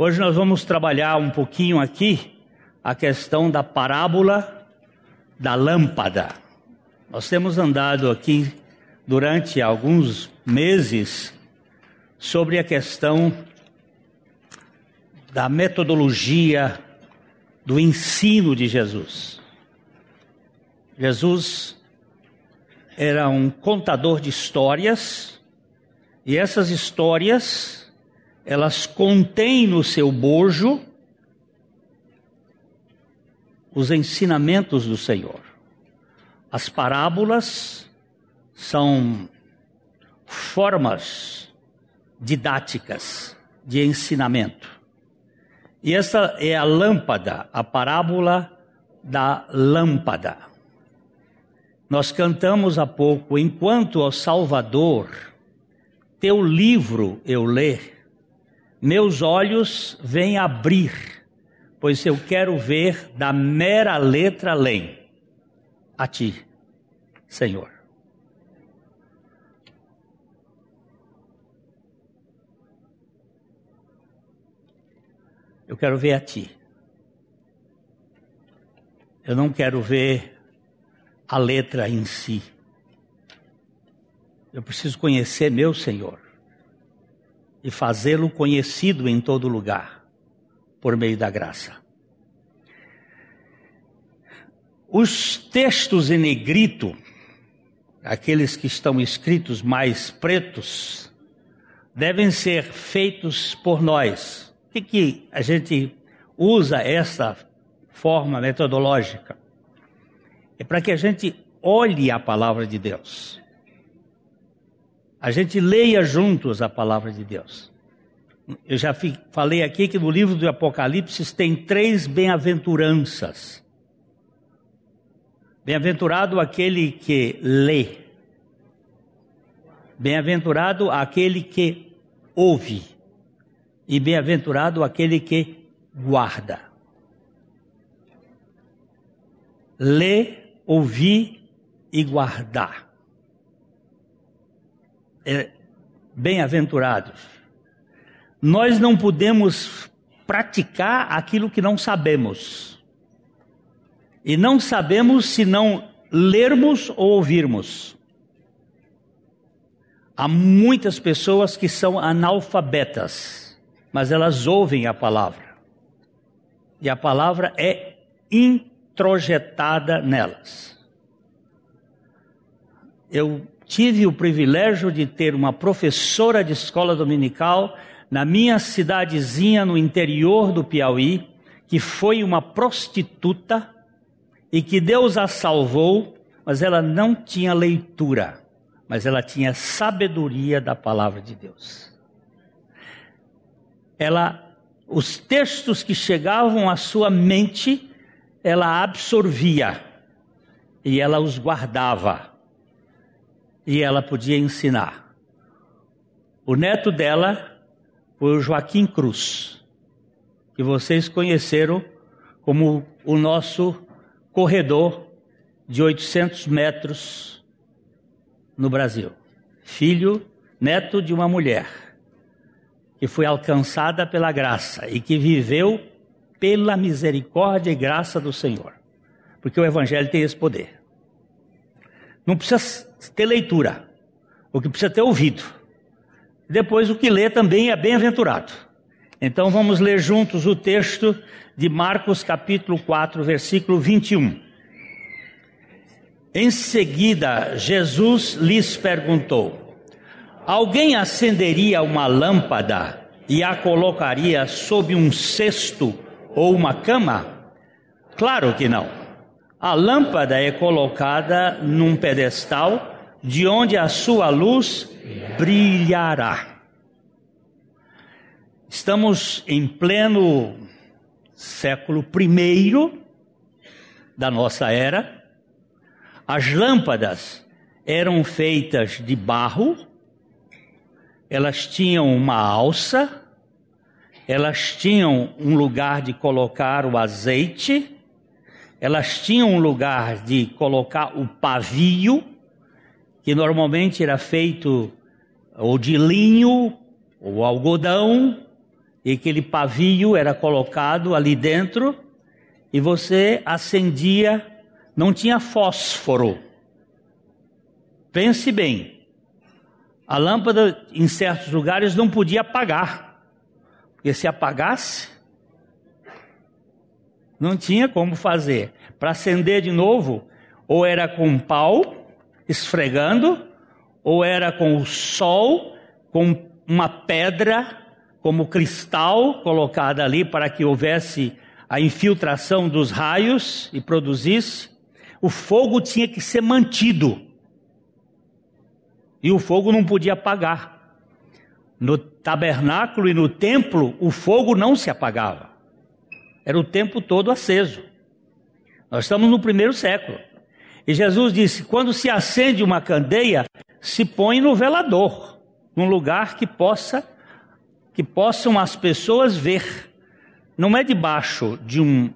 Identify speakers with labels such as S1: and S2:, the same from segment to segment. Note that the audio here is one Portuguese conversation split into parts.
S1: Hoje nós vamos trabalhar um pouquinho aqui a questão da parábola da lâmpada. Nós temos andado aqui durante alguns meses sobre a questão da metodologia do ensino de Jesus. Jesus era um contador de histórias e essas histórias elas contêm no seu bojo os ensinamentos do Senhor. As parábolas são formas didáticas de ensinamento. E essa é a lâmpada, a parábola da lâmpada. Nós cantamos há pouco, enquanto ao Salvador, teu livro eu ler, meus olhos vêm abrir, pois eu quero ver da mera letra além, a ti, Senhor. Eu quero ver a ti. Eu não quero ver a letra em si. Eu preciso conhecer meu Senhor e fazê-lo conhecido em todo lugar, por meio da graça. Os textos em negrito, aqueles que estão escritos mais pretos, devem ser feitos por nós por que, que a gente usa essa forma metodológica? É para que a gente olhe a palavra de Deus. A gente leia juntos a palavra de Deus. Eu já falei aqui que no livro do Apocalipse tem três bem-aventuranças. Bem-aventurado aquele que lê. Bem-aventurado aquele que ouve e bem-aventurado aquele que guarda. Lê, ouvir e guardar. É, bem-aventurados. Nós não podemos praticar aquilo que não sabemos. E não sabemos se não lermos ou ouvirmos. Há muitas pessoas que são analfabetas mas elas ouvem a palavra. E a palavra é introjetada nelas. Eu tive o privilégio de ter uma professora de escola dominical na minha cidadezinha no interior do Piauí, que foi uma prostituta e que Deus a salvou, mas ela não tinha leitura, mas ela tinha sabedoria da palavra de Deus ela os textos que chegavam à sua mente, ela absorvia e ela os guardava. E ela podia ensinar. O neto dela foi o Joaquim Cruz, que vocês conheceram como o nosso corredor de 800 metros no Brasil. Filho, neto de uma mulher que foi alcançada pela graça e que viveu pela misericórdia e graça do Senhor. Porque o Evangelho tem esse poder. Não precisa ter leitura, o que precisa ter ouvido. Depois, o que lê também é bem-aventurado. Então, vamos ler juntos o texto de Marcos, capítulo 4, versículo 21. Em seguida, Jesus lhes perguntou: Alguém acenderia uma lâmpada e a colocaria sob um cesto ou uma cama? Claro que não. A lâmpada é colocada num pedestal de onde a sua luz brilhará. Estamos em pleno século I da nossa era. As lâmpadas eram feitas de barro elas tinham uma alça, elas tinham um lugar de colocar o azeite, elas tinham um lugar de colocar o pavio, que normalmente era feito ou de linho ou algodão, e aquele pavio era colocado ali dentro e você acendia, não tinha fósforo. Pense bem, a lâmpada em certos lugares não podia apagar, porque se apagasse, não tinha como fazer. Para acender de novo, ou era com pau esfregando, ou era com o sol, com uma pedra como cristal colocada ali para que houvesse a infiltração dos raios e produzisse. O fogo tinha que ser mantido. E o fogo não podia apagar. No tabernáculo e no templo, o fogo não se apagava. Era o tempo todo aceso. Nós estamos no primeiro século. E Jesus disse: quando se acende uma candeia, se põe no velador, num lugar que possa que possam as pessoas ver. Não é debaixo de um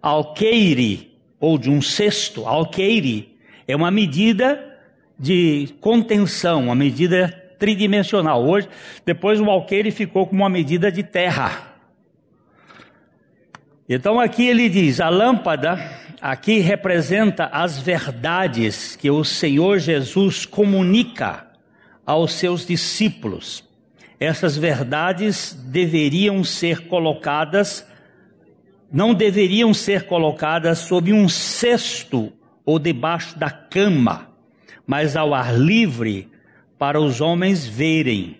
S1: alqueire ou de um cesto. Alqueire é uma medida de contenção, uma medida tridimensional. Hoje, depois o alqueire ficou como uma medida de terra. Então aqui ele diz: a lâmpada aqui representa as verdades que o Senhor Jesus comunica aos seus discípulos. Essas verdades deveriam ser colocadas, não deveriam ser colocadas sob um cesto ou debaixo da cama, mas ao ar livre para os homens verem.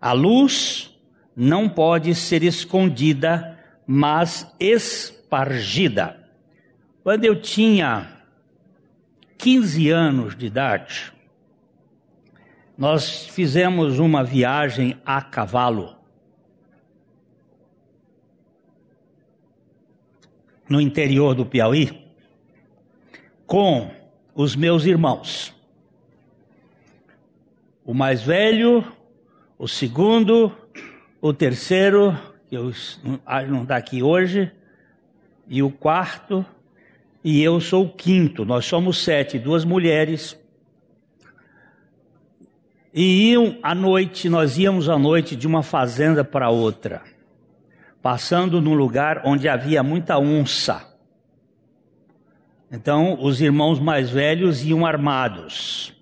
S1: A luz não pode ser escondida mas espargida. Quando eu tinha 15 anos de idade, nós fizemos uma viagem a cavalo. No interior do Piauí, com os meus irmãos. O mais velho, o segundo, o terceiro eu, não está aqui hoje, e o quarto, e eu sou o quinto. Nós somos sete, duas mulheres. E iam à noite, nós íamos à noite de uma fazenda para outra, passando num lugar onde havia muita onça. Então, os irmãos mais velhos iam armados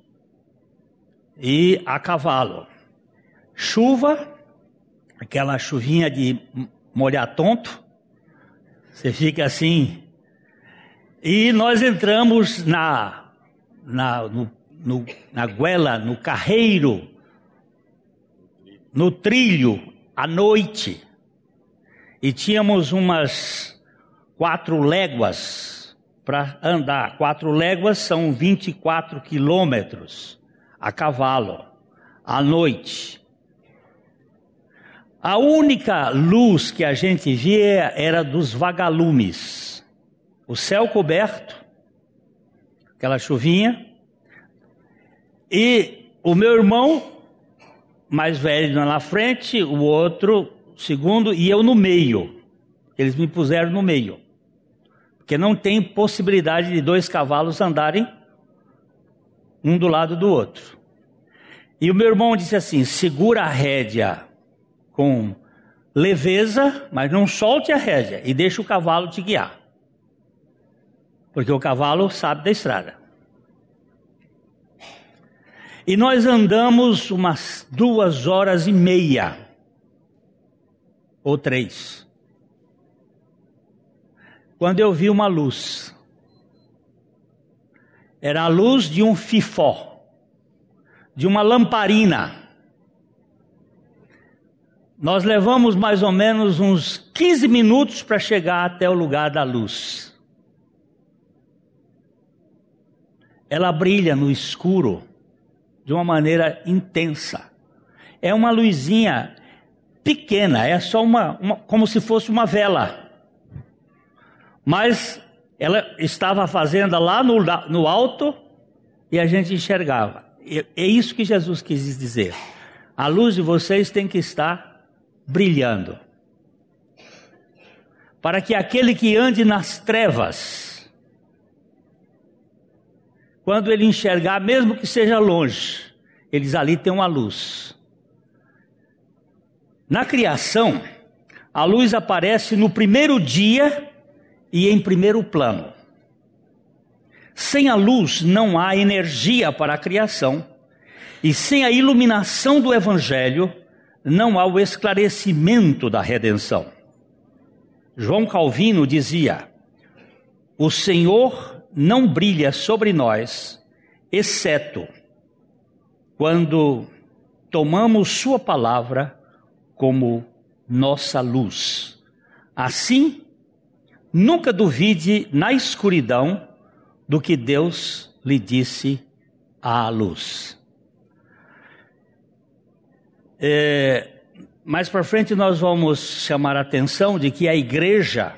S1: e a cavalo. Chuva, aquela chuvinha de molhar tonto, você fica assim. E nós entramos na, na, no, no, na goela, no carreiro, no trilho, à noite. E tínhamos umas quatro léguas para andar. Quatro léguas são 24 quilômetros a cavalo, à noite. A única luz que a gente via era dos vagalumes. O céu coberto, aquela chuvinha, e o meu irmão, mais velho na frente, o outro, segundo, e eu no meio. Eles me puseram no meio. Porque não tem possibilidade de dois cavalos andarem um do lado do outro. E o meu irmão disse assim: segura a rédea com leveza, mas não solte a rédea e deixe o cavalo te guiar. Porque o cavalo sabe da estrada. E nós andamos umas duas horas e meia, ou três, quando eu vi uma luz. Era a luz de um fifó, de uma lamparina. Nós levamos mais ou menos uns 15 minutos para chegar até o lugar da luz. Ela brilha no escuro de uma maneira intensa. É uma luzinha pequena, é só uma, uma como se fosse uma vela. Mas ela estava fazendo lá no, no alto e a gente enxergava. É isso que Jesus quis dizer. A luz de vocês tem que estar brilhando. Para que aquele que ande nas trevas, quando ele enxergar, mesmo que seja longe, eles ali têm uma luz. Na criação, a luz aparece no primeiro dia e em primeiro plano. Sem a luz não há energia para a criação, e sem a iluminação do Evangelho não há o esclarecimento da redenção. João Calvino dizia: O Senhor não brilha sobre nós, exceto quando tomamos Sua palavra como nossa luz. Assim, nunca duvide na escuridão do que Deus lhe disse à luz. É, mais para frente nós vamos chamar a atenção de que a igreja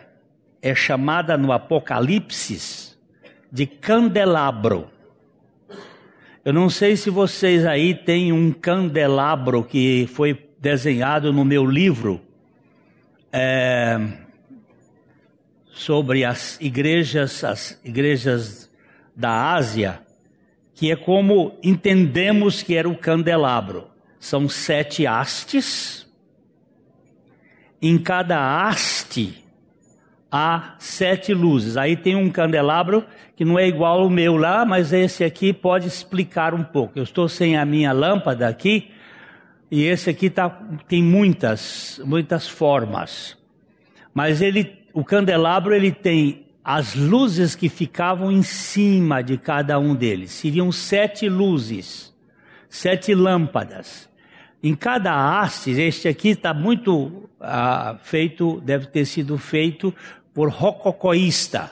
S1: é chamada no Apocalipse de candelabro. Eu não sei se vocês aí têm um candelabro que foi desenhado no meu livro é, sobre as igrejas, as igrejas da Ásia, que é como entendemos que era o candelabro. São sete hastes. Em cada haste há sete luzes. Aí tem um candelabro que não é igual ao meu lá, mas esse aqui pode explicar um pouco. Eu estou sem a minha lâmpada aqui, e esse aqui tá, tem muitas, muitas formas. Mas ele, o candelabro ele tem as luzes que ficavam em cima de cada um deles. Seriam sete luzes, sete lâmpadas. Em cada haste, este aqui está muito ah, feito, deve ter sido feito por rococoísta,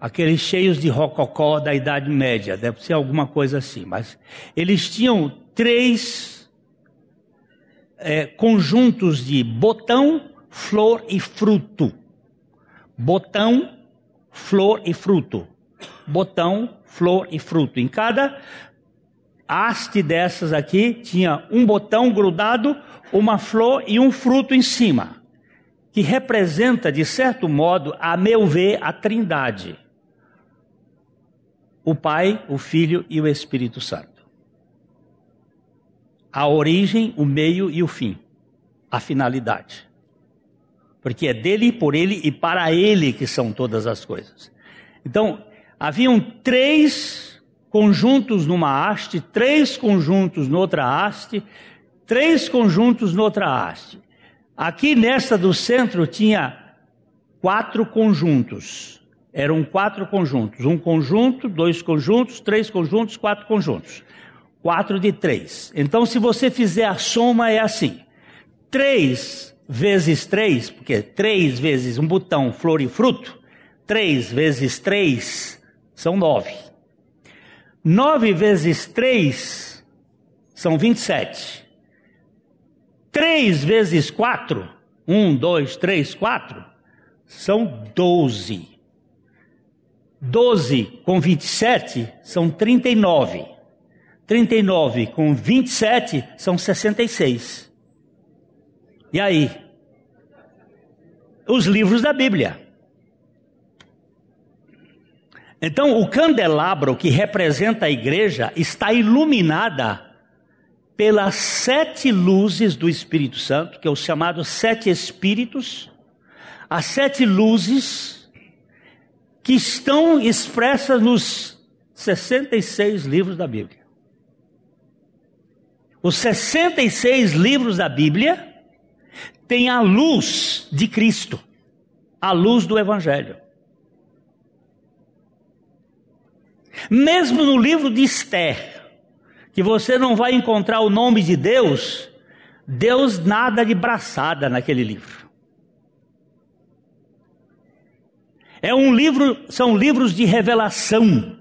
S1: aqueles cheios de rococó da Idade Média, deve ser alguma coisa assim. Mas eles tinham três é, conjuntos de botão, flor e fruto. Botão, flor e fruto. Botão, flor e fruto. Em cada haste dessas aqui tinha um botão grudado, uma flor e um fruto em cima, que representa, de certo modo, a meu ver, a Trindade: o Pai, o Filho e o Espírito Santo a origem, o meio e o fim, a finalidade. Porque é dele, por ele e para ele que são todas as coisas. Então, haviam três conjuntos numa haste, três conjuntos noutra haste, três conjuntos noutra haste. Aqui nesta do centro tinha quatro conjuntos. Eram quatro conjuntos. Um conjunto, dois conjuntos, três conjuntos, quatro conjuntos. 4 de 3. Então, se você fizer a soma, é assim: 3 vezes 3, porque 3 vezes um botão, flor e fruto, 3 vezes 3 são 9. 9 vezes 3 são 27. 3 vezes 4, 1, 2, 3, 4, são 12. 12 com 27 são 39. 39 com 27 são 66. E aí? Os livros da Bíblia. Então, o candelabro que representa a igreja está iluminada pelas sete luzes do Espírito Santo, que é o chamado sete Espíritos, as sete luzes que estão expressas nos 66 livros da Bíblia. Os 66 livros da Bíblia têm a luz de Cristo, a luz do Evangelho. Mesmo no livro de Esther, que você não vai encontrar o nome de Deus, Deus nada de braçada naquele livro. É um livro, são livros de revelação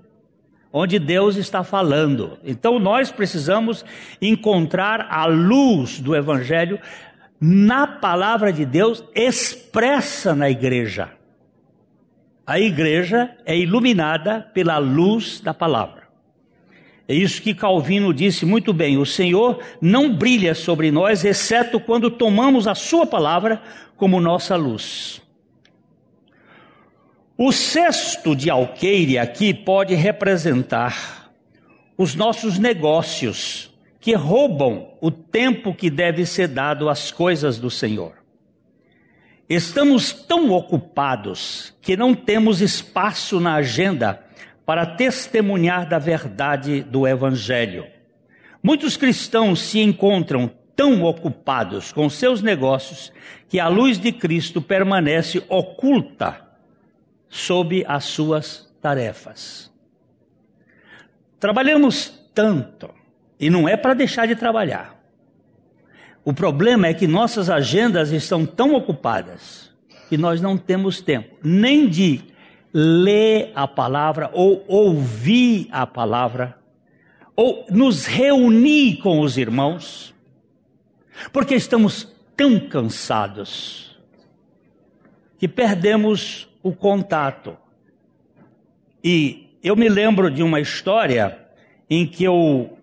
S1: onde Deus está falando. Então nós precisamos encontrar a luz do Evangelho na palavra de Deus expressa na igreja. A igreja é iluminada pela luz da palavra. É isso que Calvino disse muito bem: o Senhor não brilha sobre nós, exceto quando tomamos a Sua palavra como nossa luz. O cesto de alqueire aqui pode representar os nossos negócios que roubam o tempo que deve ser dado às coisas do Senhor. Estamos tão ocupados que não temos espaço na agenda para testemunhar da verdade do Evangelho. Muitos cristãos se encontram tão ocupados com seus negócios que a luz de Cristo permanece oculta sob as suas tarefas. Trabalhamos tanto, e não é para deixar de trabalhar. O problema é que nossas agendas estão tão ocupadas que nós não temos tempo nem de ler a palavra ou ouvir a palavra ou nos reunir com os irmãos, porque estamos tão cansados que perdemos o contato. E eu me lembro de uma história em que eu,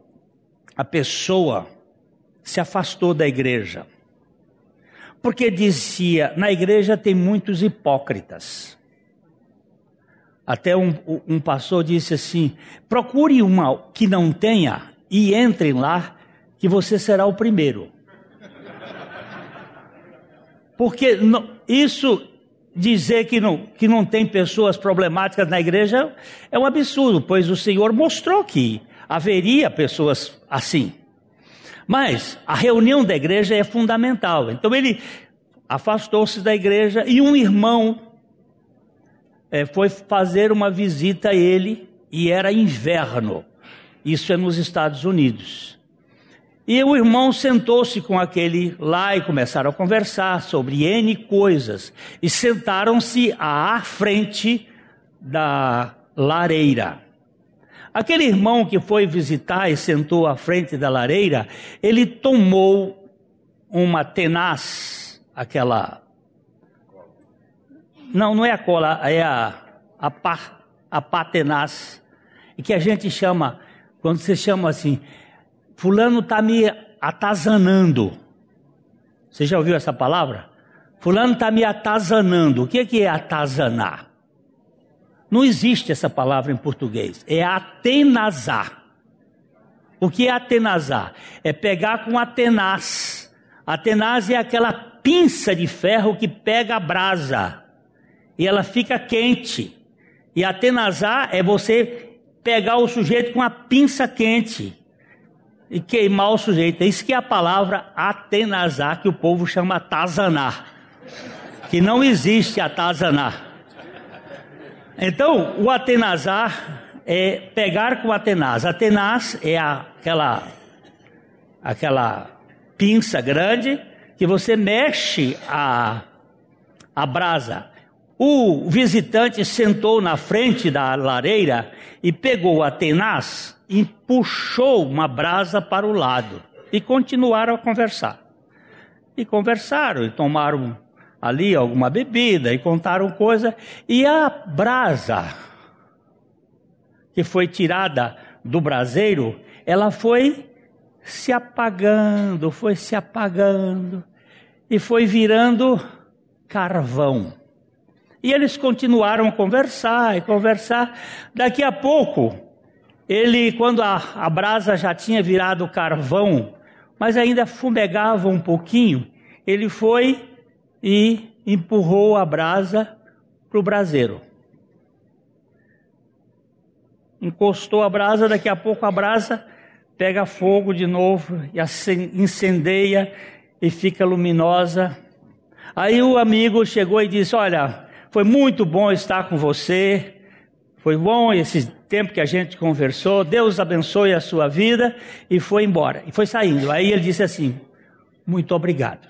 S1: a pessoa se afastou da igreja. Porque dizia, na igreja tem muitos hipócritas. Até um, um pastor disse assim: procure uma que não tenha e entre lá, que você será o primeiro. Porque isso dizer que não, que não tem pessoas problemáticas na igreja é um absurdo, pois o Senhor mostrou que haveria pessoas assim. Mas a reunião da igreja é fundamental. Então ele afastou-se da igreja e um irmão é, foi fazer uma visita a ele e era inverno. Isso é nos Estados Unidos. E o irmão sentou-se com aquele lá e começaram a conversar sobre N coisas. E sentaram-se à frente da lareira. Aquele irmão que foi visitar e sentou à frente da lareira, ele tomou uma tenaz, aquela. Não, não é a cola, é a, a, pá, a pá tenaz, que a gente chama, quando você chama assim, Fulano está me atazanando. Você já ouviu essa palavra? Fulano está me atazanando. O que é, que é atazanar? Não existe essa palavra em português. É atenazar. O que é atenazar? É pegar com atenaz. Atenaz é aquela pinça de ferro que pega a brasa e ela fica quente. E atenazar é você pegar o sujeito com a pinça quente e queimar o sujeito. É isso que é a palavra atenazar, que o povo chama tazanar. Que não existe atazanar. Então, o atenazar é pegar com atenaz. Atenaz é aquela, aquela pinça grande que você mexe a, a brasa. O visitante sentou na frente da lareira e pegou a tenaz e puxou uma brasa para o lado. E continuaram a conversar. E conversaram e tomaram ali alguma bebida e contaram coisa, e a brasa que foi tirada do braseiro, ela foi se apagando, foi se apagando e foi virando carvão. E eles continuaram a conversar e conversar. Daqui a pouco, ele, quando a, a brasa já tinha virado carvão, mas ainda fumegava um pouquinho, ele foi e empurrou a brasa para o braseiro. Encostou a brasa, daqui a pouco a brasa pega fogo de novo e incendeia e fica luminosa. Aí o amigo chegou e disse: Olha, foi muito bom estar com você, foi bom esse tempo que a gente conversou, Deus abençoe a sua vida, e foi embora. E foi saindo. Aí ele disse assim: Muito obrigado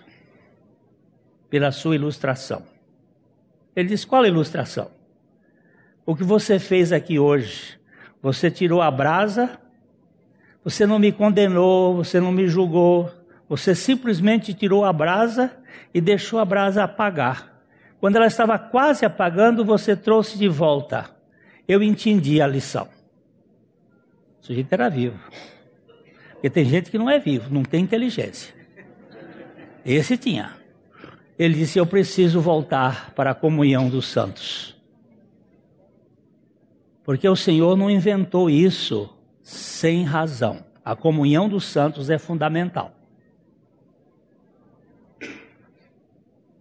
S1: pela sua ilustração. Ele diz: qual ilustração? O que você fez aqui hoje? Você tirou a brasa, você não me condenou, você não me julgou, você simplesmente tirou a brasa e deixou a brasa apagar. Quando ela estava quase apagando, você trouxe de volta. Eu entendi a lição. O sujeito era vivo. Porque tem gente que não é vivo, não tem inteligência. Esse tinha ele disse: Eu preciso voltar para a comunhão dos santos. Porque o Senhor não inventou isso sem razão. A comunhão dos santos é fundamental.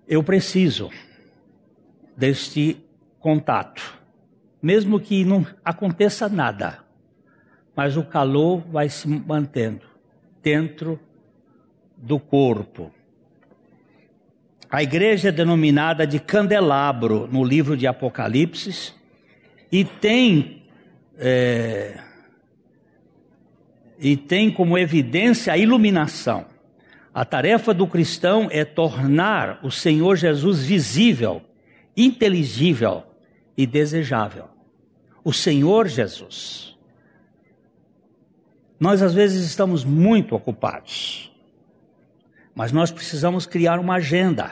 S1: Eu preciso deste contato, mesmo que não aconteça nada, mas o calor vai se mantendo dentro do corpo. A igreja é denominada de candelabro no livro de Apocalipse e tem é, e tem como evidência a iluminação. A tarefa do cristão é tornar o Senhor Jesus visível, inteligível e desejável. O Senhor Jesus. Nós às vezes estamos muito ocupados, mas nós precisamos criar uma agenda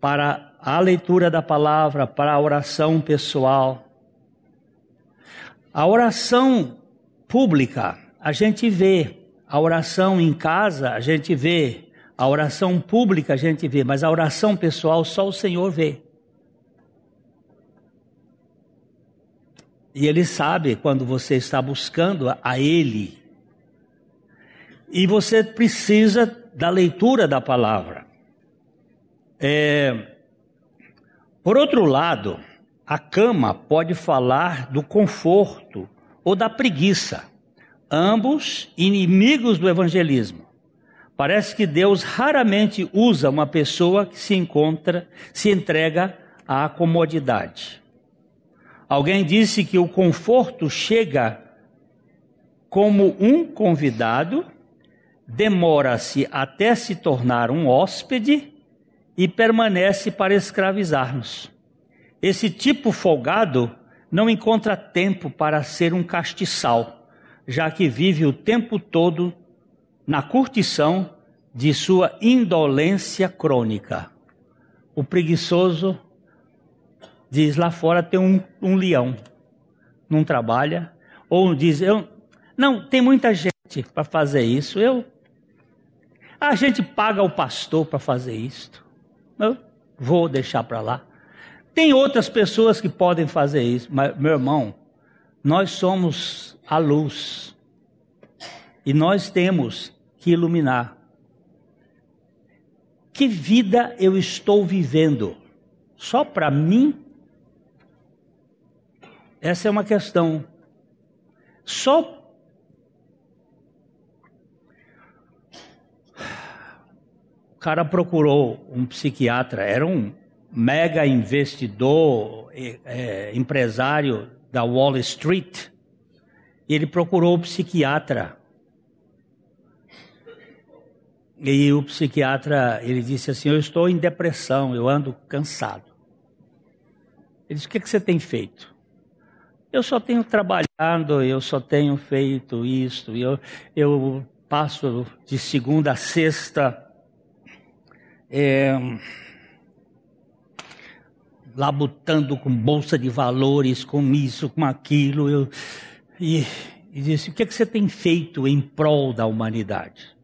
S1: para a leitura da palavra, para a oração pessoal. A oração pública a gente vê a oração em casa, a gente vê a oração pública, a gente vê, mas a oração pessoal só o Senhor vê. E Ele sabe quando você está buscando a Ele. E você precisa da leitura da palavra. É... Por outro lado, a cama pode falar do conforto ou da preguiça ambos inimigos do evangelismo. Parece que Deus raramente usa uma pessoa que se encontra, se entrega à comodidade. Alguém disse que o conforto chega como um convidado, demora-se até se tornar um hóspede e permanece para escravizar-nos. Esse tipo folgado não encontra tempo para ser um castiçal já que vive o tempo todo na curtição de sua indolência crônica. O preguiçoso diz lá fora tem um, um leão, não trabalha, ou diz eu não tem muita gente para fazer isso. Eu a gente paga o pastor para fazer isto. Eu vou deixar para lá. Tem outras pessoas que podem fazer isso, mas meu irmão, nós somos a luz e nós temos que iluminar. Que vida eu estou vivendo? Só para mim? Essa é uma questão. Só cara procurou um psiquiatra, era um mega investidor, é, empresário da Wall Street, e ele procurou o psiquiatra. E o psiquiatra, ele disse assim, eu estou em depressão, eu ando cansado. Ele disse, o que, é que você tem feito? Eu só tenho trabalhado, eu só tenho feito isto, eu, eu passo de segunda a sexta é, labutando com bolsa de valores, com isso, com aquilo. Eu, e, e disse: O que, é que você tem feito em prol da humanidade?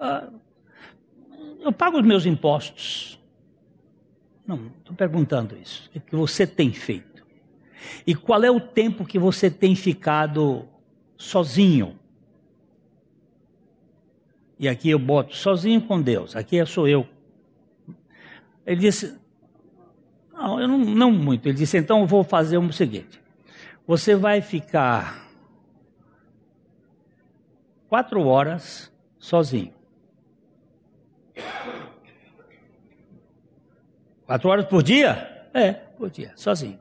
S1: Ah, eu pago os meus impostos. Não, estou perguntando isso. O que, é que você tem feito? E qual é o tempo que você tem ficado sozinho? E aqui eu boto sozinho com Deus, aqui sou eu. Ele disse: não, eu não, não muito. Ele disse: então eu vou fazer o seguinte: você vai ficar quatro horas sozinho. Quatro horas por dia? É, por dia, sozinho.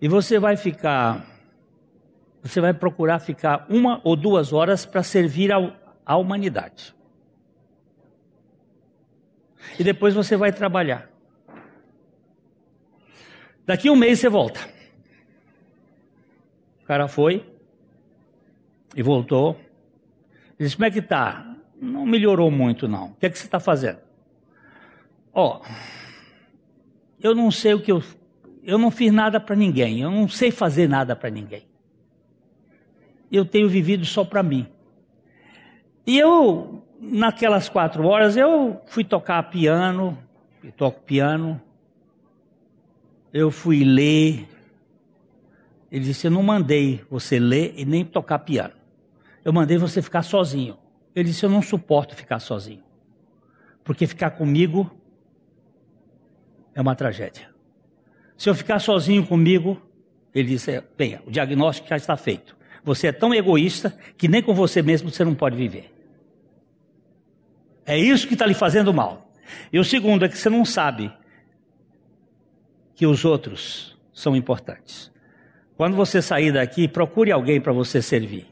S1: E você vai ficar, você vai procurar ficar uma ou duas horas para servir ao, à humanidade. E depois você vai trabalhar. Daqui um mês você volta. O cara foi e voltou. Ele disse: Como é que tá? Não melhorou muito, não. O que é que você está fazendo? Ó, oh, eu não sei o que eu. Eu não fiz nada para ninguém. Eu não sei fazer nada para ninguém. Eu tenho vivido só para mim. E eu, naquelas quatro horas, eu fui tocar piano, toco piano, eu fui ler. Ele disse: Eu não mandei você ler e nem tocar piano. Eu mandei você ficar sozinho. Ele disse: Eu não suporto ficar sozinho. porque ficar comigo é uma tragédia. Se eu ficar sozinho comigo, ele disse: bem, o diagnóstico já está feito. Você é tão egoísta que nem com você mesmo você não pode viver. É isso que está lhe fazendo mal. E o segundo é que você não sabe que os outros são importantes. Quando você sair daqui, procure alguém para você servir.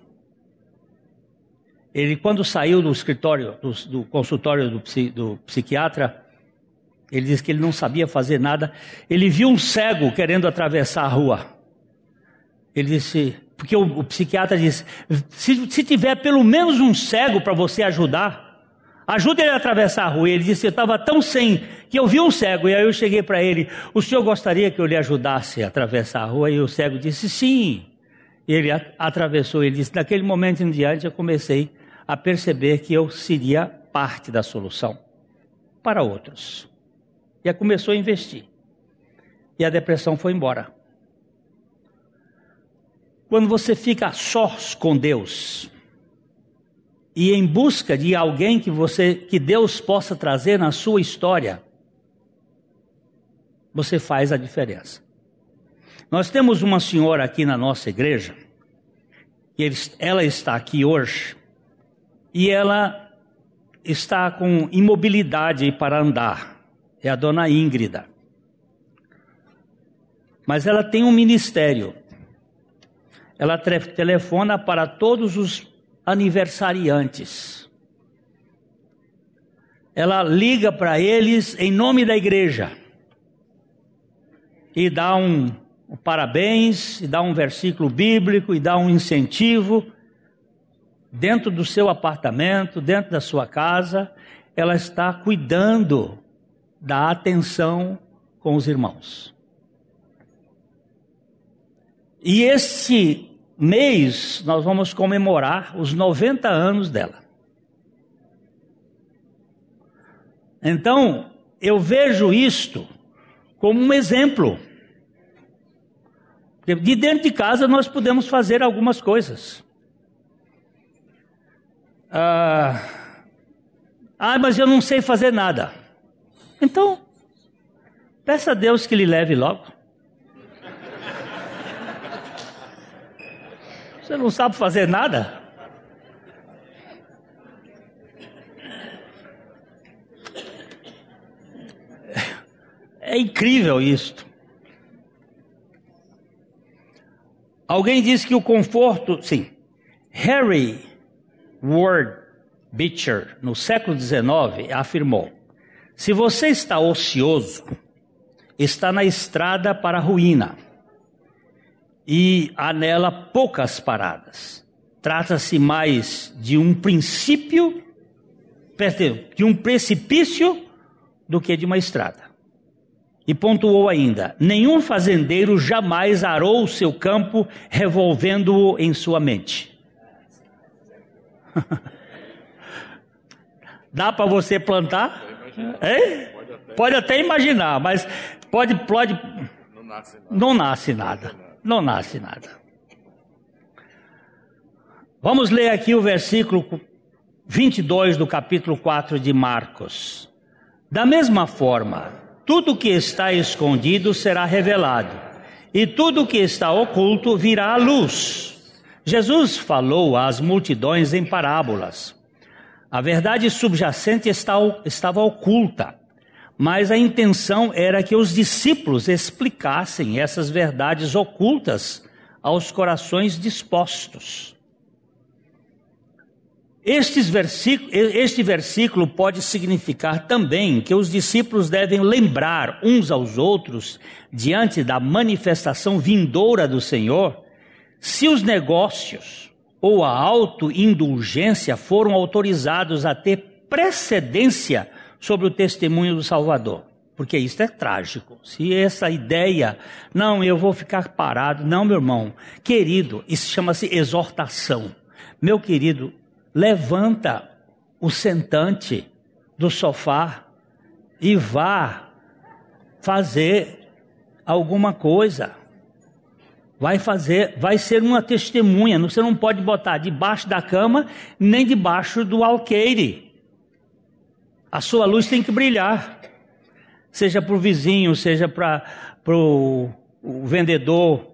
S1: Ele, quando saiu do escritório, do, do consultório do, do psiquiatra, ele disse que ele não sabia fazer nada. Ele viu um cego querendo atravessar a rua. Ele disse, porque o, o psiquiatra disse: se, se tiver pelo menos um cego para você ajudar, ajude ele a atravessar a rua. Ele disse: eu estava tão sem que eu vi um cego. E aí eu cheguei para ele: o senhor gostaria que eu lhe ajudasse a atravessar a rua? E o cego disse: sim. E ele atravessou. Ele disse: naquele momento em diante eu comecei a perceber que eu seria parte da solução para outros. E começou a investir. E a depressão foi embora. Quando você fica sós com Deus e em busca de alguém que você que Deus possa trazer na sua história, você faz a diferença. Nós temos uma senhora aqui na nossa igreja, ela está aqui hoje, e ela está com imobilidade para andar. É a dona Íngrida. Mas ela tem um ministério. Ela telefona para todos os aniversariantes. Ela liga para eles em nome da igreja e dá um, um parabéns, e dá um versículo bíblico, e dá um incentivo dentro do seu apartamento, dentro da sua casa, ela está cuidando da atenção com os irmãos. E este mês nós vamos comemorar os 90 anos dela. Então, eu vejo isto como um exemplo. De dentro de casa nós podemos fazer algumas coisas. Ah, ah, mas eu não sei fazer nada. Então, peça a Deus que lhe leve logo. Você não sabe fazer nada? É incrível isto. Alguém disse que o conforto, sim, Harry Ward Beecher, no século XIX, afirmou: se você está ocioso, está na estrada para a ruína e há nela poucas paradas. Trata-se mais de um princípio, de um precipício, do que de uma estrada. E pontuou ainda: nenhum fazendeiro jamais arou o seu campo revolvendo-o em sua mente. Dá para você plantar? É? Pode até imaginar, mas pode, pode. Não nasce nada. Não nasce nada. Não nasce nada. Vamos ler aqui o versículo 22 do capítulo 4 de Marcos. Da mesma forma, tudo que está escondido será revelado, e tudo que está oculto virá à luz. Jesus falou às multidões em parábolas. A verdade subjacente estava oculta, mas a intenção era que os discípulos explicassem essas verdades ocultas aos corações dispostos. Versículo, este versículo pode significar também que os discípulos devem lembrar uns aos outros, diante da manifestação vindoura do Senhor, se os negócios ou a autoindulgência foram autorizados a ter precedência sobre o testemunho do Salvador. Porque isso é trágico. Se essa ideia, não, eu vou ficar parado, não, meu irmão, querido, isso chama-se exortação. Meu querido, levanta o sentante do sofá e vá fazer alguma coisa. Vai fazer, vai ser uma testemunha. Você não pode botar debaixo da cama nem debaixo do alqueire. A sua luz tem que brilhar, seja para o vizinho, seja para o vendedor.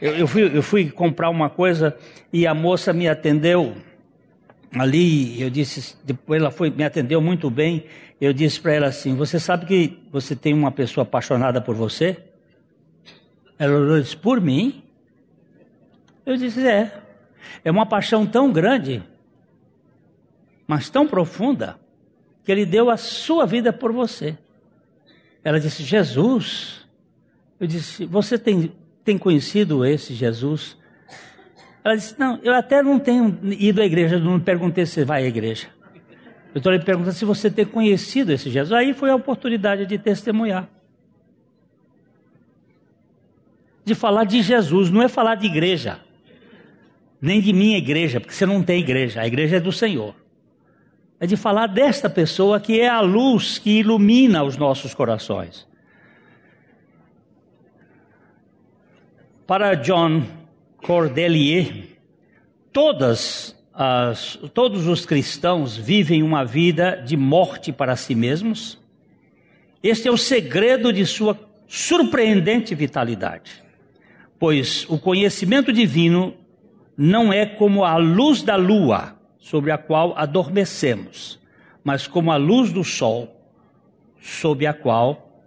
S1: Eu, eu, fui, eu fui comprar uma coisa e a moça me atendeu ali. Eu disse, depois ela foi me atendeu muito bem. Eu disse para ela assim: Você sabe que você tem uma pessoa apaixonada por você? Ela disse: Por mim? Eu disse: É. É uma paixão tão grande, mas tão profunda, que ele deu a sua vida por você. Ela disse: Jesus. Eu disse: Você tem, tem conhecido esse Jesus? Ela disse: Não, eu até não tenho ido à igreja, não perguntei se vai à igreja. Eu estou lhe perguntando se você tem conhecido esse Jesus. Aí foi a oportunidade de testemunhar. De falar de Jesus, não é falar de igreja nem de minha igreja, porque você não tem igreja, a igreja é do Senhor. É de falar desta pessoa que é a luz que ilumina os nossos corações. Para John Cordelier, todas as, todos os cristãos vivem uma vida de morte para si mesmos. Este é o segredo de sua surpreendente vitalidade, pois o conhecimento divino não é como a luz da lua, sobre a qual adormecemos, mas como a luz do sol, sob a qual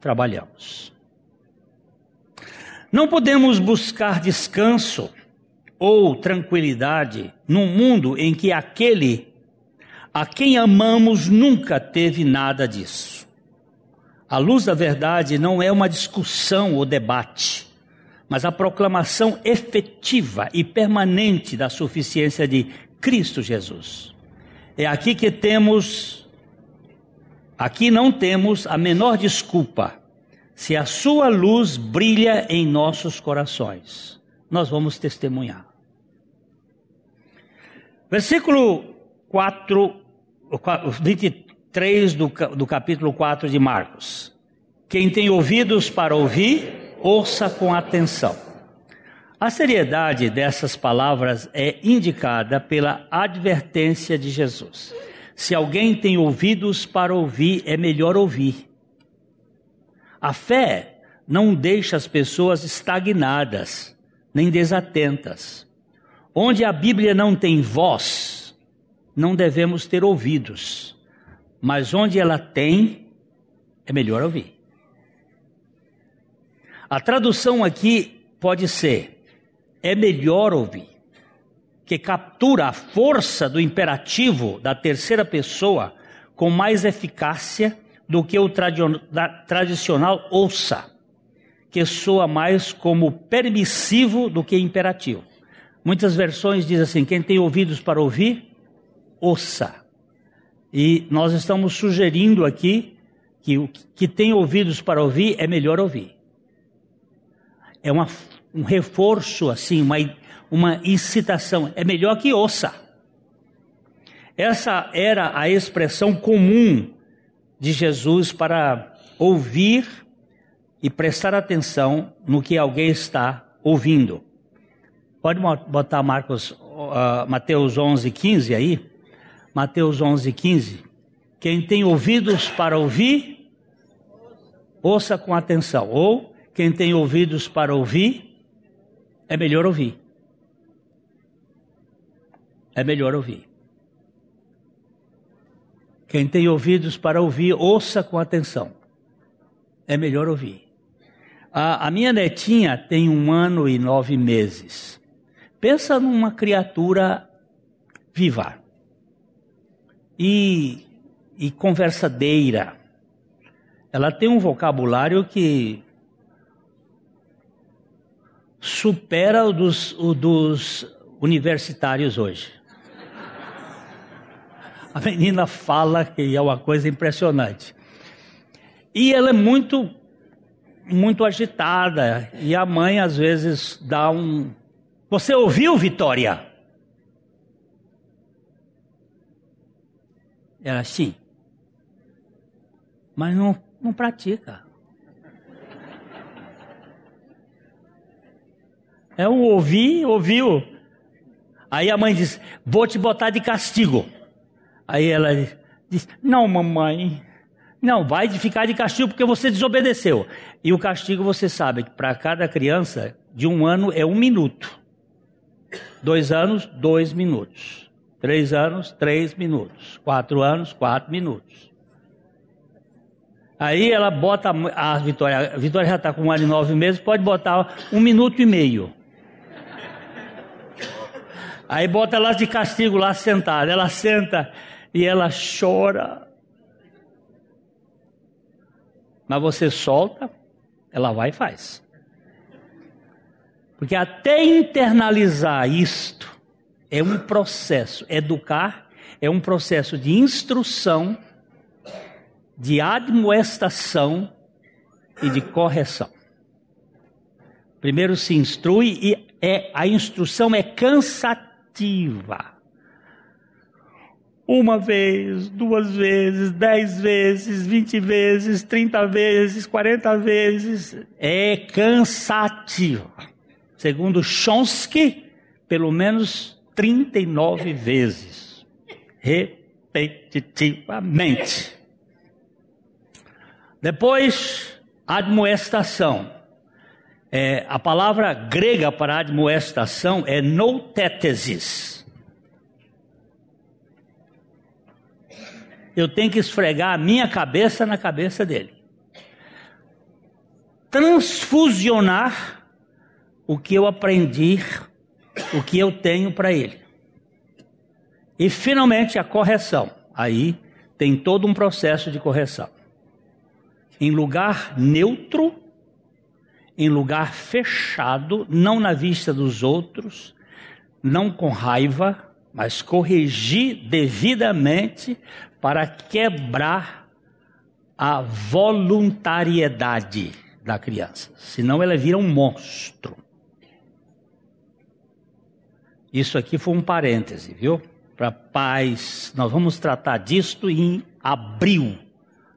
S1: trabalhamos. Não podemos buscar descanso ou tranquilidade num mundo em que aquele a quem amamos nunca teve nada disso. A luz da verdade não é uma discussão ou debate mas a proclamação efetiva e permanente da suficiência de Cristo Jesus. É aqui que temos, aqui não temos a menor desculpa. Se a sua luz brilha em nossos corações, nós vamos testemunhar. Versículo 4, 23 do, do capítulo 4 de Marcos. Quem tem ouvidos para ouvir, ouça com atenção. A seriedade dessas palavras é indicada pela advertência de Jesus. Se alguém tem ouvidos para ouvir, é melhor ouvir. A fé não deixa as pessoas estagnadas, nem desatentas. Onde a Bíblia não tem voz, não devemos ter ouvidos. Mas onde ela tem, é melhor ouvir. A tradução aqui pode ser: é melhor ouvir, que captura a força do imperativo da terceira pessoa com mais eficácia do que o tradicional ouça, que soa mais como permissivo do que imperativo. Muitas versões dizem assim: quem tem ouvidos para ouvir, ouça. E nós estamos sugerindo aqui que o que tem ouvidos para ouvir é melhor ouvir é uma, um reforço, assim, uma, uma incitação. É melhor que ouça. Essa era a expressão comum de Jesus para ouvir e prestar atenção no que alguém está ouvindo. Pode botar Marcos, uh, Mateus 11, 15 aí? Mateus 11, 15. Quem tem ouvidos para ouvir, ouça com atenção. Ou quem tem ouvidos para ouvir, é melhor ouvir. É melhor ouvir. Quem tem ouvidos para ouvir, ouça com atenção. É melhor ouvir. A, a, minha netinha tem um ano e nove meses. Pensa numa criatura viva e, e conversadeira. Ela tem um vocabulário que supera o dos, o dos universitários hoje. A menina fala que é uma coisa impressionante. E ela é muito, muito agitada. E a mãe às vezes dá um. Você ouviu, Vitória? Ela, sim. Mas não, não pratica. É um ouvir, ouviu. Aí a mãe diz: Vou te botar de castigo. Aí ela diz: Diz: Não, mamãe. Não, vai ficar de castigo porque você desobedeceu. E o castigo, você sabe, que para cada criança, de um ano é um minuto. Dois anos, dois minutos. Três anos, três minutos. Quatro anos, quatro minutos. Aí ela bota a Vitória, a Vitória já está com um ano e nove meses, pode botar um minuto e meio. Aí bota ela de castigo lá sentada. Ela senta e ela chora. Mas você solta, ela vai e faz. Porque até internalizar isto é um processo. Educar é um processo de instrução, de admoestação e de correção. Primeiro se instrui e é, a instrução é cansativa uma vez, duas vezes, dez vezes, vinte vezes, trinta vezes, quarenta vezes, é cansativo. Segundo Chomsky, pelo menos 39 vezes, repetitivamente. Depois, admoestação. É, a palavra grega para admoestação é noutétesis. Eu tenho que esfregar a minha cabeça na cabeça dele. Transfusionar o que eu aprendi, o que eu tenho para ele. E finalmente a correção. Aí tem todo um processo de correção. Em lugar neutro, em lugar fechado, não na vista dos outros, não com raiva, mas corrigir devidamente para quebrar a voluntariedade da criança. Senão ela vira um monstro. Isso aqui foi um parêntese, viu? Para paz. Nós vamos tratar disto em abril.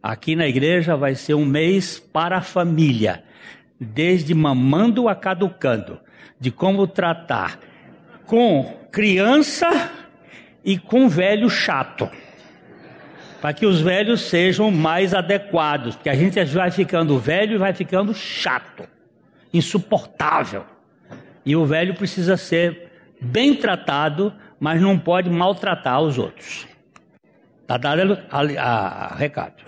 S1: Aqui na igreja vai ser um mês para a família desde mamando a caducando, de como tratar com criança e com velho chato. Para que os velhos sejam mais adequados, porque a gente vai ficando velho e vai ficando chato, insuportável. E o velho precisa ser bem tratado, mas não pode maltratar os outros. Está dado a, a, a recado.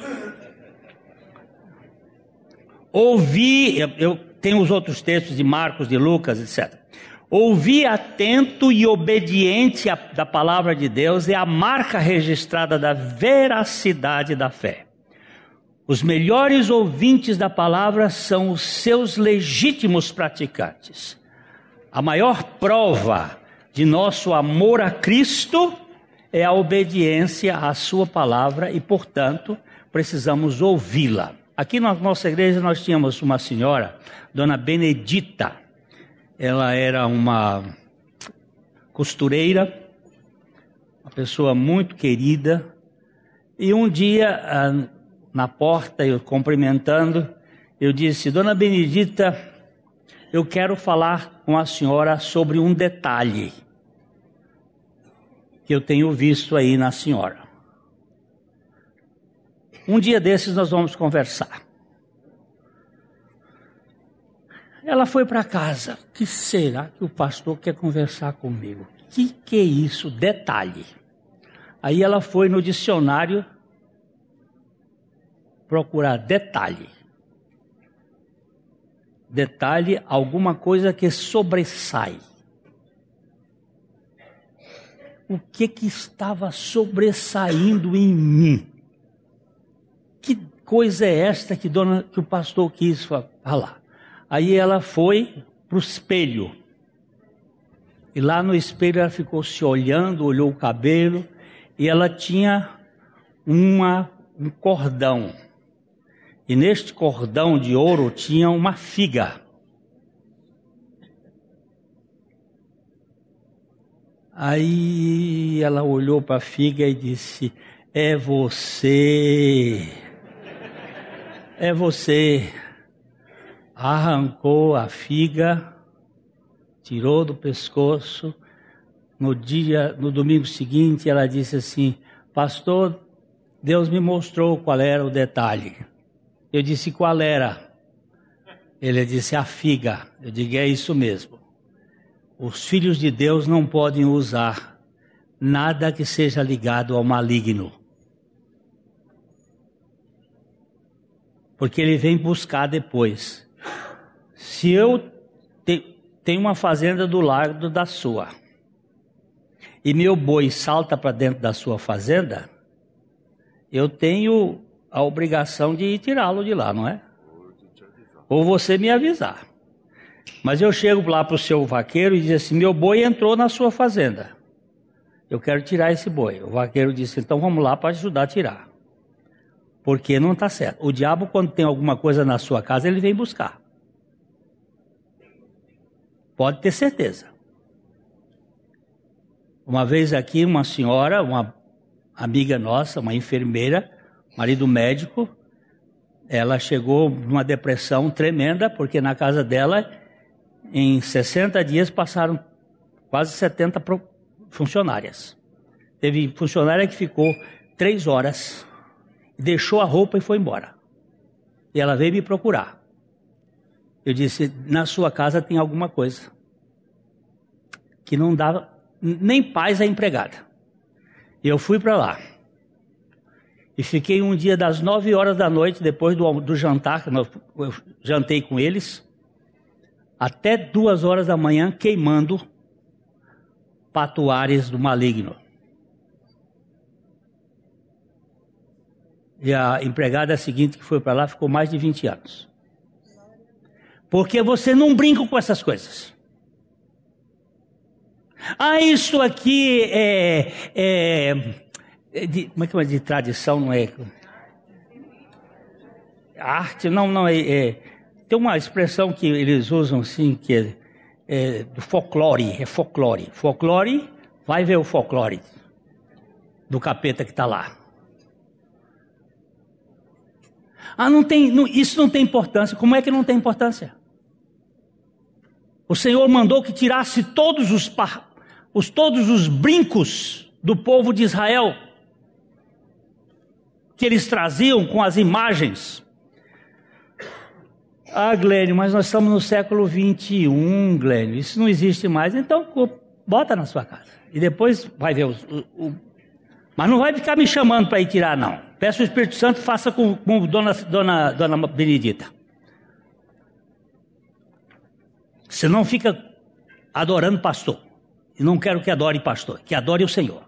S1: Ouvi, eu tenho os outros textos de Marcos, de Lucas, etc. Ouvir atento e obediente à, da palavra de Deus é a marca registrada da veracidade da fé. Os melhores ouvintes da palavra são os seus legítimos praticantes. A maior prova de nosso amor a Cristo é a obediência à Sua palavra e, portanto, precisamos ouvi-la. Aqui na nossa igreja nós tínhamos uma senhora, Dona Benedita. Ela era uma costureira, uma pessoa muito querida. E um dia, na porta, eu cumprimentando, eu disse: Dona Benedita, eu quero falar com a senhora sobre um detalhe que eu tenho visto aí na senhora. Um dia desses nós vamos conversar. Ela foi para casa. Que será que o pastor quer conversar comigo? Que que é isso? Detalhe. Aí ela foi no dicionário procurar detalhe. Detalhe, alguma coisa que sobressai. O que que estava sobressaindo em mim? Que coisa é esta que, dona, que o pastor quis falar? Aí ela foi para o espelho. E lá no espelho ela ficou se olhando, olhou o cabelo, e ela tinha uma, um cordão. E neste cordão de ouro tinha uma figa. Aí ela olhou para a figa e disse: É você é você. Arrancou a figa, tirou do pescoço. No dia, no domingo seguinte, ela disse assim: Pastor, Deus me mostrou qual era o detalhe. Eu disse qual era. Ele disse a figa. Eu digo é isso mesmo. Os filhos de Deus não podem usar nada que seja ligado ao maligno. Porque ele vem buscar depois. Se eu te, tenho uma fazenda do lado da sua e meu boi salta para dentro da sua fazenda, eu tenho a obrigação de ir tirá-lo de lá, não é? Ou você me avisar. Mas eu chego lá para o seu vaqueiro e diz assim: meu boi entrou na sua fazenda. Eu quero tirar esse boi. O vaqueiro disse: então vamos lá para ajudar a tirar. Porque não está certo. O diabo, quando tem alguma coisa na sua casa, ele vem buscar. Pode ter certeza. Uma vez aqui, uma senhora, uma amiga nossa, uma enfermeira, marido médico, ela chegou numa depressão tremenda, porque na casa dela, em 60 dias, passaram quase 70 funcionárias. Teve funcionária que ficou três horas, deixou a roupa e foi embora. E ela veio me procurar. Eu disse: na sua casa tem alguma coisa que não dava nem paz à empregada. E eu fui para lá. E fiquei um dia das nove horas da noite, depois do, do jantar, eu jantei com eles, até duas horas da manhã queimando patuares do maligno. E a empregada seguinte que foi para lá ficou mais de 20 anos. Porque você não brinca com essas coisas. Ah, isso aqui é, é, é de, como é que é de tradição, não é? Arte, não, não, é, é, tem uma expressão que eles usam assim, que é, é do folclore, é folclore. Folclore, vai ver o folclore do capeta que está lá. Ah, não tem, não, isso não tem importância. Como é que não tem importância? O Senhor mandou que tirasse todos os, os, todos os brincos do povo de Israel que eles traziam com as imagens. Ah, Glênio, mas nós estamos no século 21, Glênio. Isso não existe mais. Então, bota na sua casa. E depois vai ver o, o, o... mas não vai ficar me chamando para ir tirar, não. Peço o Espírito Santo, faça com, com dona, dona, dona Benedita. Você não fica adorando pastor. E não quero que adore pastor, que adore o Senhor.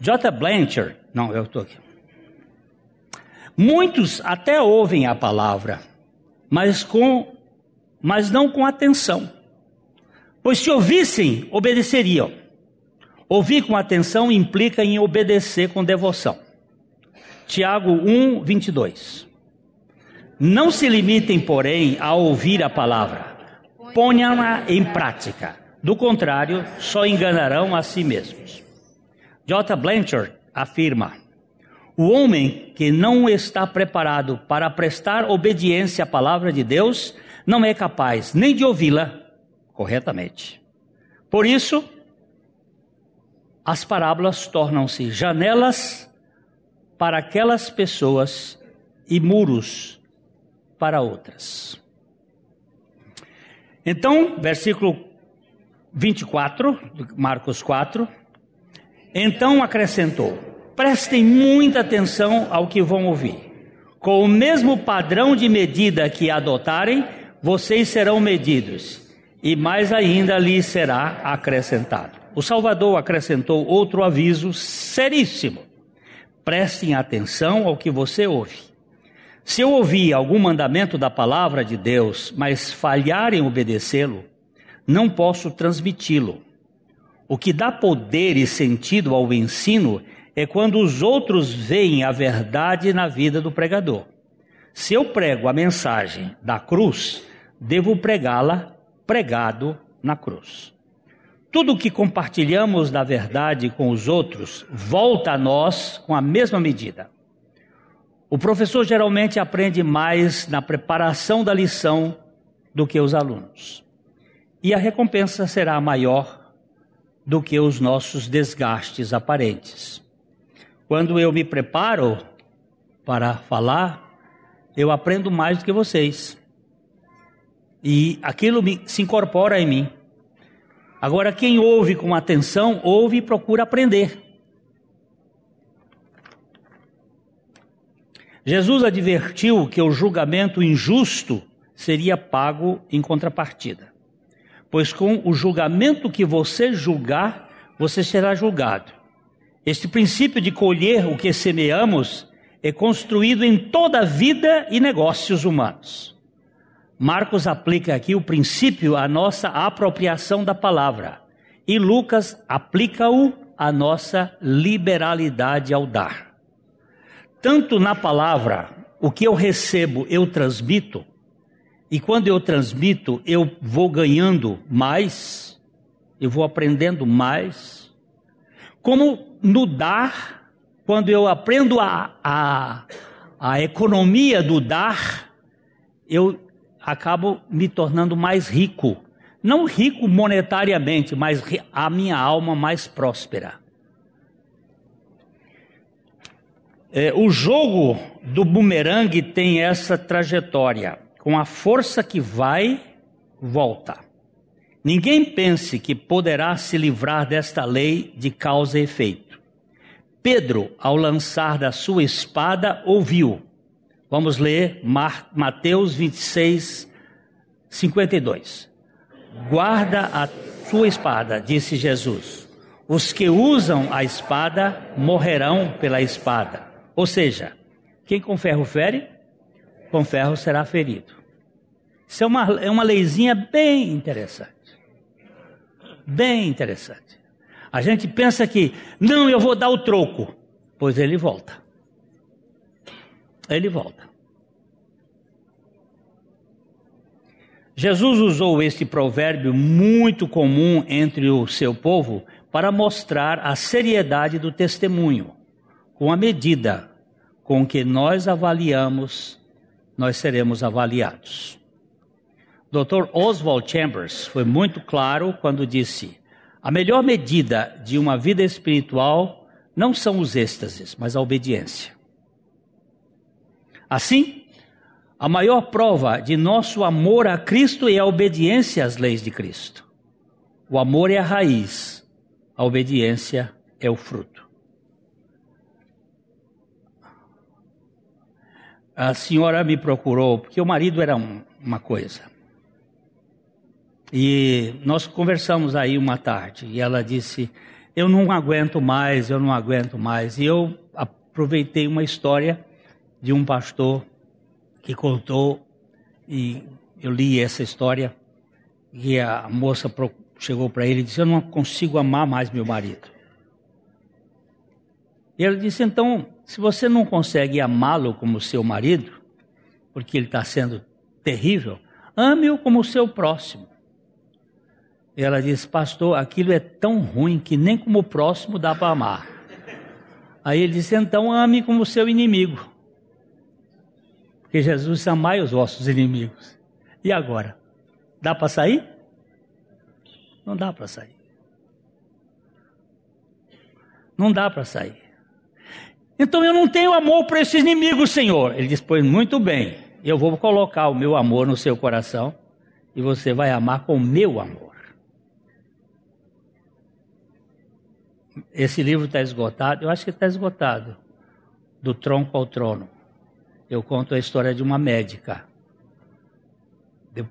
S1: J. Blanchard, não, eu estou aqui. Muitos até ouvem a palavra, mas, com, mas não com atenção. Pois se ouvissem, obedeceriam. Ouvir com atenção implica em obedecer com devoção. Tiago 1, 22. Não se limitem, porém, a ouvir a palavra, ponham-na em prática. Do contrário, só enganarão a si mesmos. J. Blanchard afirma: o homem que não está preparado para prestar obediência à palavra de Deus não é capaz nem de ouvi-la corretamente. Por isso, as parábolas tornam-se janelas para aquelas pessoas e muros para outras. Então, versículo 24, Marcos 4, então acrescentou: prestem muita atenção ao que vão ouvir. Com o mesmo padrão de medida que adotarem, vocês serão medidos, e mais ainda lhes será acrescentado. O Salvador acrescentou outro aviso seríssimo: prestem atenção ao que você ouve. Se eu ouvir algum mandamento da palavra de Deus, mas falhar em obedecê-lo, não posso transmiti-lo o que dá poder e sentido ao ensino é quando os outros veem a verdade na vida do pregador. Se eu prego a mensagem da cruz, devo pregá-la pregado na cruz. Tudo o que compartilhamos da verdade com os outros volta a nós com a mesma medida. O professor geralmente aprende mais na preparação da lição do que os alunos. E a recompensa será maior do que os nossos desgastes aparentes. Quando eu me preparo para falar, eu aprendo mais do que vocês. E aquilo se incorpora em mim. Agora, quem ouve com atenção, ouve e procura aprender. Jesus advertiu que o julgamento injusto seria pago em contrapartida. Pois com o julgamento que você julgar, você será julgado. Este princípio de colher o que semeamos é construído em toda a vida e negócios humanos. Marcos aplica aqui o princípio à nossa apropriação da palavra. E Lucas aplica-o à nossa liberalidade ao dar. Tanto na palavra, o que eu recebo, eu transmito, e quando eu transmito, eu vou ganhando mais, eu vou aprendendo mais, como no dar, quando eu aprendo a, a, a economia do dar, eu acabo me tornando mais rico. Não rico monetariamente, mas a minha alma mais próspera. É, o jogo do bumerangue tem essa trajetória, com a força que vai, volta. Ninguém pense que poderá se livrar desta lei de causa e efeito. Pedro, ao lançar da sua espada, ouviu. Vamos ler Mateus 26, 52. Guarda a sua espada, disse Jesus. Os que usam a espada morrerão pela espada. Ou seja, quem com ferro fere, com ferro será ferido. Isso é uma, é uma leizinha bem interessante. Bem interessante. A gente pensa que, não, eu vou dar o troco. Pois ele volta. Ele volta. Jesus usou este provérbio muito comum entre o seu povo para mostrar a seriedade do testemunho. Com a medida com que nós avaliamos, nós seremos avaliados. Dr. Oswald Chambers foi muito claro quando disse: a melhor medida de uma vida espiritual não são os êxtases, mas a obediência. Assim, a maior prova de nosso amor a Cristo é a obediência às leis de Cristo. O amor é a raiz, a obediência é o fruto. a senhora me procurou, porque o marido era um, uma coisa. E nós conversamos aí uma tarde, e ela disse: Eu não aguento mais, eu não aguento mais. E eu aproveitei uma história de um pastor que contou, e eu li essa história, e a moça chegou para ele e disse: Eu não consigo amar mais meu marido. E ele disse: Então, se você não consegue amá-lo como seu marido, porque ele está sendo terrível, ame-o como seu próximo. E ela disse: Pastor, aquilo é tão ruim que nem como próximo dá para amar. Aí ele disse: Então ame como seu inimigo. Porque Jesus Amai os vossos inimigos. E agora? Dá para sair? Não dá para sair. Não dá para sair. Então eu não tenho amor por esses inimigos, Senhor. Ele diz: Pois muito bem, eu vou colocar o meu amor no seu coração e você vai amar com o meu amor. Esse livro está esgotado? Eu acho que está esgotado. Do tronco ao trono. Eu conto a história de uma médica.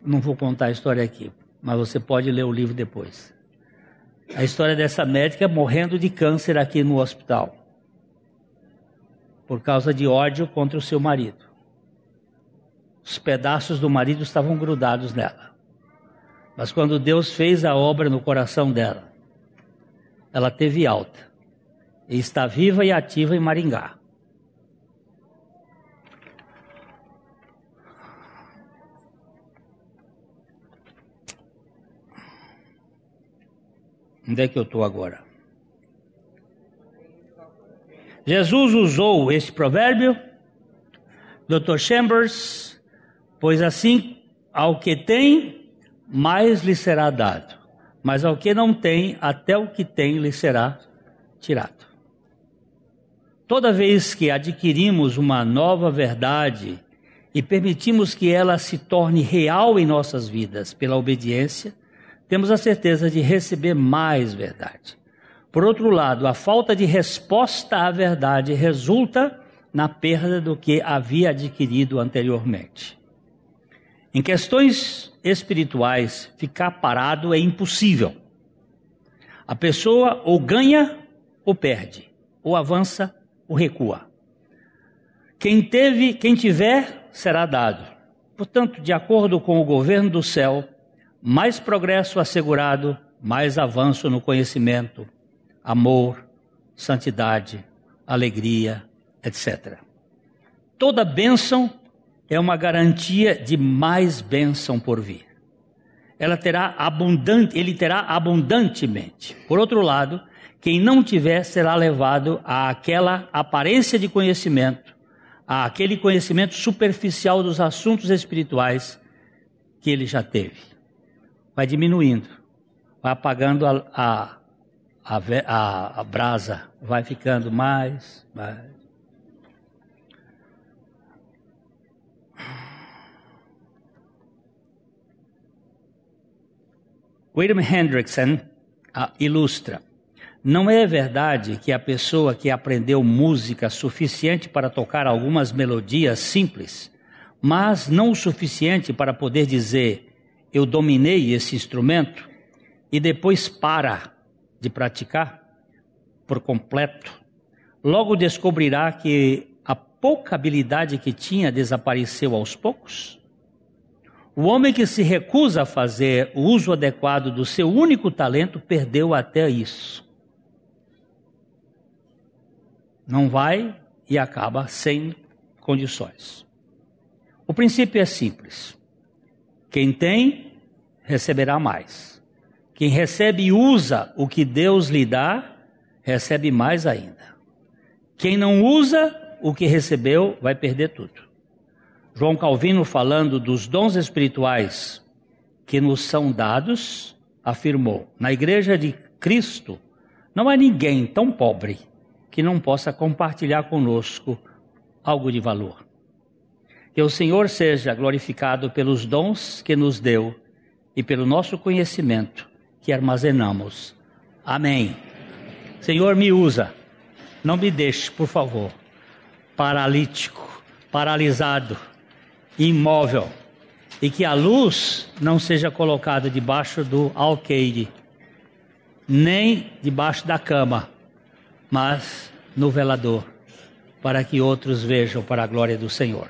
S1: Não vou contar a história aqui, mas você pode ler o livro depois. A história dessa médica morrendo de câncer aqui no hospital por causa de ódio contra o seu marido. Os pedaços do marido estavam grudados nela. Mas quando Deus fez a obra no coração dela, ela teve alta e está viva e ativa em Maringá. Onde é que eu estou agora? Jesus usou esse provérbio, Dr. Chambers, pois assim, ao que tem, mais lhe será dado, mas ao que não tem, até o que tem lhe será tirado. Toda vez que adquirimos uma nova verdade e permitimos que ela se torne real em nossas vidas pela obediência, temos a certeza de receber mais verdade. Por outro lado, a falta de resposta à verdade resulta na perda do que havia adquirido anteriormente. Em questões espirituais, ficar parado é impossível. A pessoa ou ganha ou perde, ou avança ou recua. Quem teve, quem tiver, será dado. Portanto, de acordo com o governo do céu, mais progresso assegurado, mais avanço no conhecimento, amor, santidade, alegria, etc. Toda bênção é uma garantia de mais bênção por vir. Ela terá abundante, ele terá abundantemente. Por outro lado, quem não tiver será levado àquela aparência de conhecimento, àquele conhecimento superficial dos assuntos espirituais que ele já teve. Vai diminuindo, vai apagando a, a, a, a brasa, vai ficando mais, mais. William Hendrickson ilustra. Não é verdade que a pessoa que aprendeu música suficiente para tocar algumas melodias simples, mas não o suficiente para poder dizer eu dominei esse instrumento e depois para de praticar por completo, logo descobrirá que a pouca habilidade que tinha desapareceu aos poucos? O homem que se recusa a fazer o uso adequado do seu único talento perdeu até isso. Não vai e acaba sem condições. O princípio é simples. Quem tem, receberá mais. Quem recebe e usa o que Deus lhe dá, recebe mais ainda. Quem não usa o que recebeu, vai perder tudo. João Calvino, falando dos dons espirituais que nos são dados, afirmou: na igreja de Cristo não há ninguém tão pobre que não possa compartilhar conosco algo de valor. Que o Senhor seja glorificado pelos dons que nos deu e pelo nosso conhecimento que armazenamos. Amém. Senhor, me usa. Não me deixe, por favor, paralítico, paralisado imóvel e que a luz não seja colocada debaixo do alqueire, nem debaixo da cama, mas no velador, para que outros vejam para a glória do Senhor.